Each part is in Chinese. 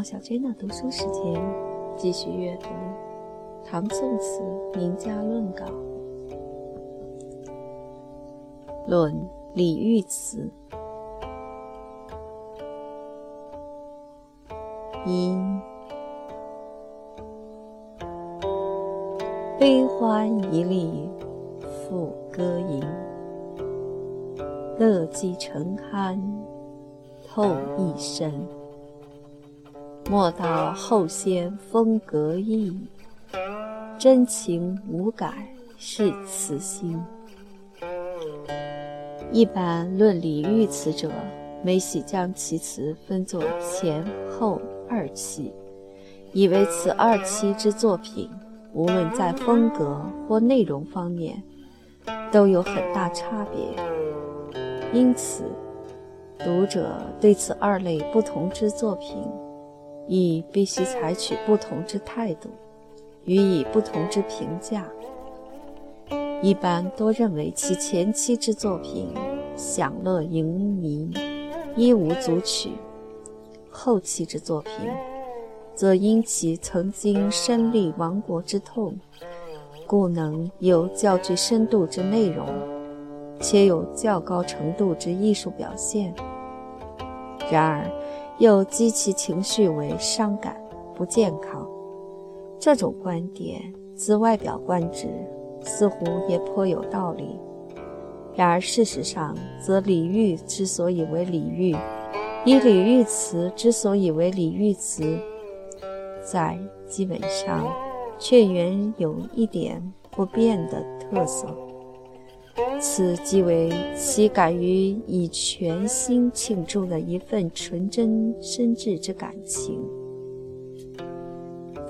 毛小娟的读书时间，继续阅读唐宋词名家论稿，论李煜词。一，悲欢一粒赋歌吟，乐极成酣透一身。莫道后先风格异，真情无改是此心。一般论李煜词者，每喜将其词分作前后二期，以为此二期之作品，无论在风格或内容方面，都有很大差别。因此，读者对此二类不同之作品，亦必须采取不同之态度，予以不同之评价。一般多认为其前期之作品享乐盈靡，一无足取；后期之作品，则因其曾经身历亡国之痛，故能有较具深度之内容，且有较高程度之艺术表现。然而，又激其情绪为伤感不健康，这种观点自外表观之，似乎也颇有道理。然而事实上，则李煜之所以为李煜，以李煜词之所以为李煜词，在基本上却原有一点不变的特色。此即为其敢于以全心倾注的一份纯真深挚之感情。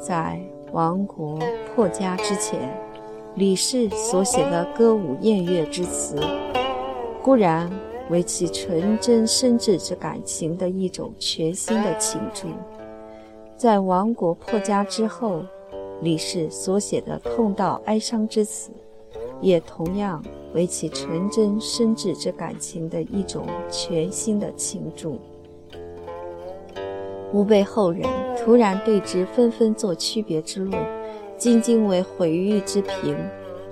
在亡国破家之前，李氏所写的歌舞宴乐之词，固然为其纯真深挚之感情的一种全新的庆祝；在亡国破家之后，李氏所写的痛悼哀伤之词，也同样。为其纯真深挚之感情的一种全新的倾注，吾辈后人突然对之纷纷作区别之论，仅仅为毁誉之评，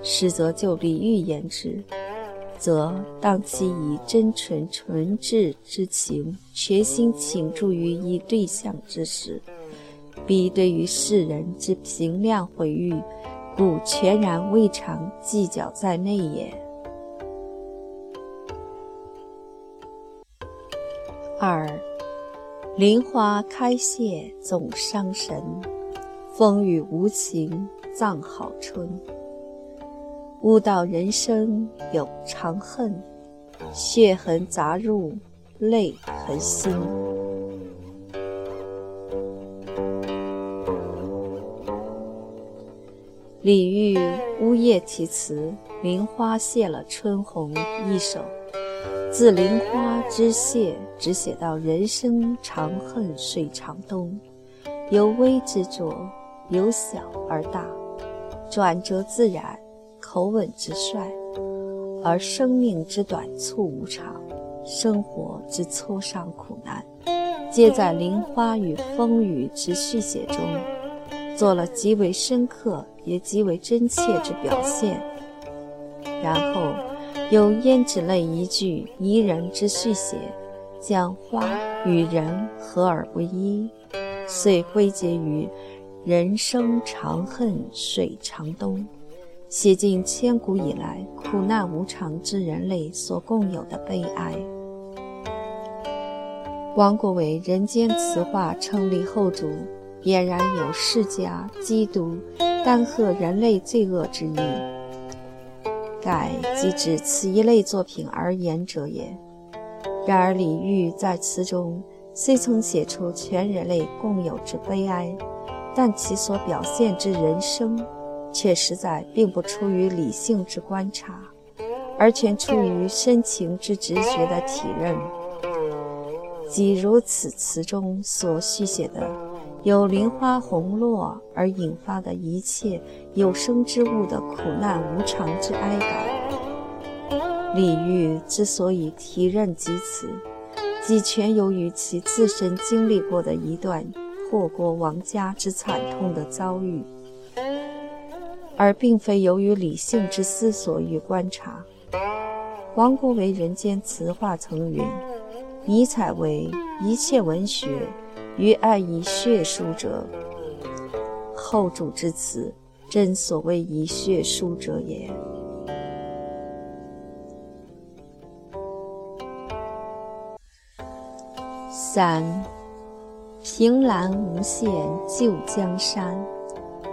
实则就李煜言之，则当其以真纯纯挚之情，全心倾注于一对象之时，必对于世人之评量毁誉，故全然未尝计较在内也。二，林花开谢总伤神，风雨无情葬好春。悟道人生有长恨，血痕杂入泪痕心。李煜《呜咽题词》林花谢了春红一首。自林花之谢，只写到人生长恨水长东，由微之作，由小而大，转折自然，口吻直率，而生命之短促无常，生活之挫伤苦难，皆在林花与风雨之续写中，做了极为深刻也极为真切之表现，然后。有胭脂泪一句宜人之续写，将花与人合而为一，遂归结于“人生长恨水长东”，写尽千古以来苦难无常之人类所共有的悲哀。王国维人间词话称立后主，俨然有世家缉毒、丹贺人类罪恶之意。盖即指此一类作品而言者也。然而李煜在词中虽曾写出全人类共有之悲哀，但其所表现之人生，却实在并不出于理性之观察，而全出于深情之直觉的体认。即如此词中所续写的。有林花红落而引发的一切有生之物的苦难无常之哀感。李煜之所以提任及此，即全由于其自身经历过的一段祸国亡家之惨痛的遭遇，而并非由于理性之思索与观察。王国维人间词话曾云：“尼采为一切文学于爱以血书者，后主之词，真所谓以血书者也。”三，凭栏无限旧江山，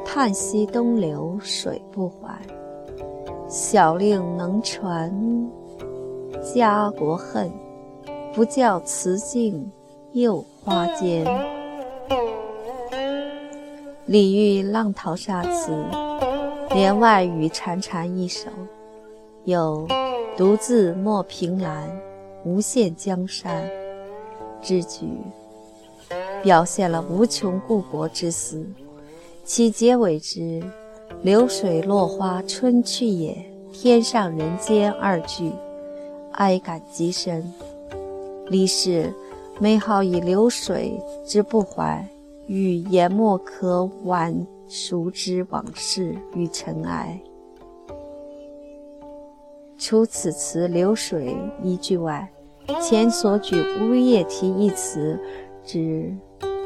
叹息东流水不还。小令能传家国恨，不教辞镜又花间。李煜《浪淘沙》词，帘外雨潺潺一首，有独自莫凭栏，无限江山。之举，表现了无穷故国之思。其结尾之“流水落花春去也，天上人间”二句，哀感极深。李氏美好以流水之不怀，与研墨可挽熟之往事与尘埃。除此词“流水”一句外，前所举“乌夜啼”一词，之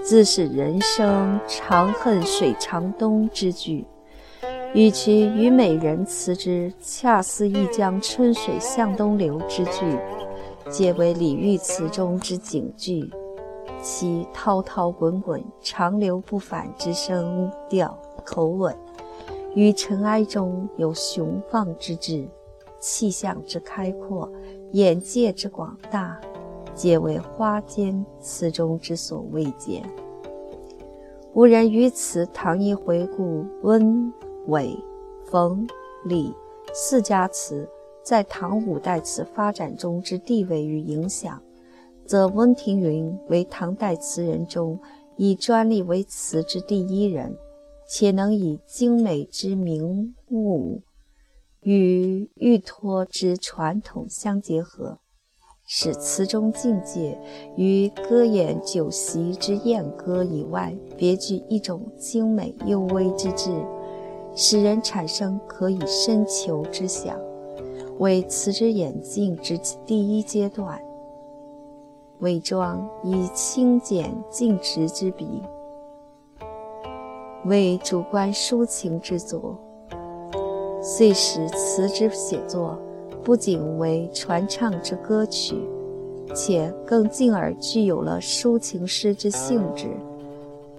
自是人生长恨水长东之句，与其虞美人词之恰似一江春水向东流之句，皆为李煜词中之警句。其滔滔滚滚、长流不返之声调口吻，与尘埃中有雄放之志。气象之开阔，眼界之广大，皆为花间词中之所未见。吾人于此唐一回顾温、韦、冯、李四家词在唐五代词发展中之地位与影响，则温庭筠为唐代词人中以专利为词之第一人，且能以精美之名物。与玉托之传统相结合，使词中境界与歌演酒席之宴歌以外，别具一种精美幽微之志，使人产生可以深求之想，为词之演进之第一阶段。伪装以清简尽直之笔，为主观抒情之作。遂使词之写作不仅为传唱之歌曲，且更进而具有了抒情诗之性质，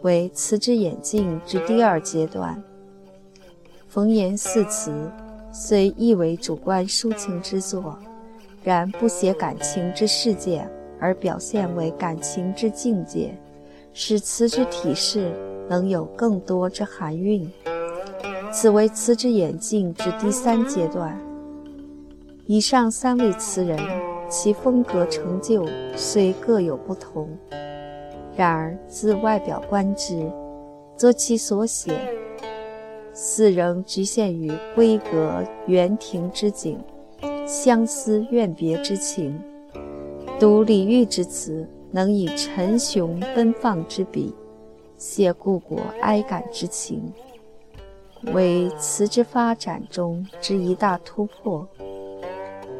为词之演进之第二阶段。冯言四词虽亦为主观抒情之作，然不写感情之世界，而表现为感情之境界，使词之体式能有更多之含韵。此为词之演进之第三阶段。以上三位词人，其风格成就虽各有不同，然而自外表观之，则其所写，似仍局限于闺阁园庭之景，相思怨别之情。读李煜之词，能以沉雄奔放之笔，写故国哀感之情。为词之发展中之一大突破，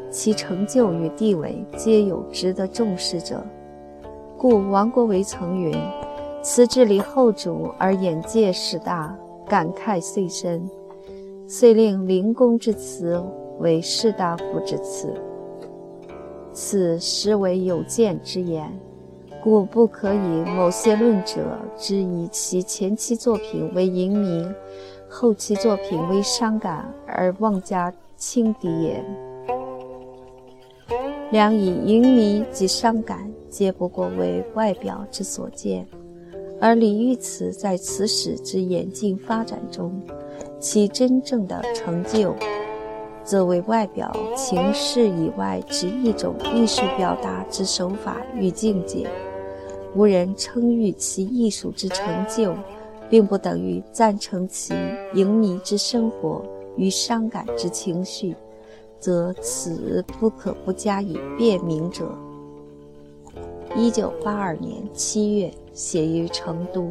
其成就与地位皆有值得重视者。故王国维曾云：“词治理后主而眼界始大，感慨遂深，遂令灵公之词为士大夫之词。”此实为有见之言，故不可以某些论者之以其前期作品为淫靡。后期作品为伤感而妄加轻敌也。良以淫靡及伤感，皆不过为外表之所见；而李煜词在词史之演进发展中，其真正的成就，则为外表情事以外之一种艺术表达之手法与境界。无人称誉其艺术之成就。并不等于赞成其淫靡之生活与伤感之情绪，则此不可不加以辨明者。一九八二年七月写于成都。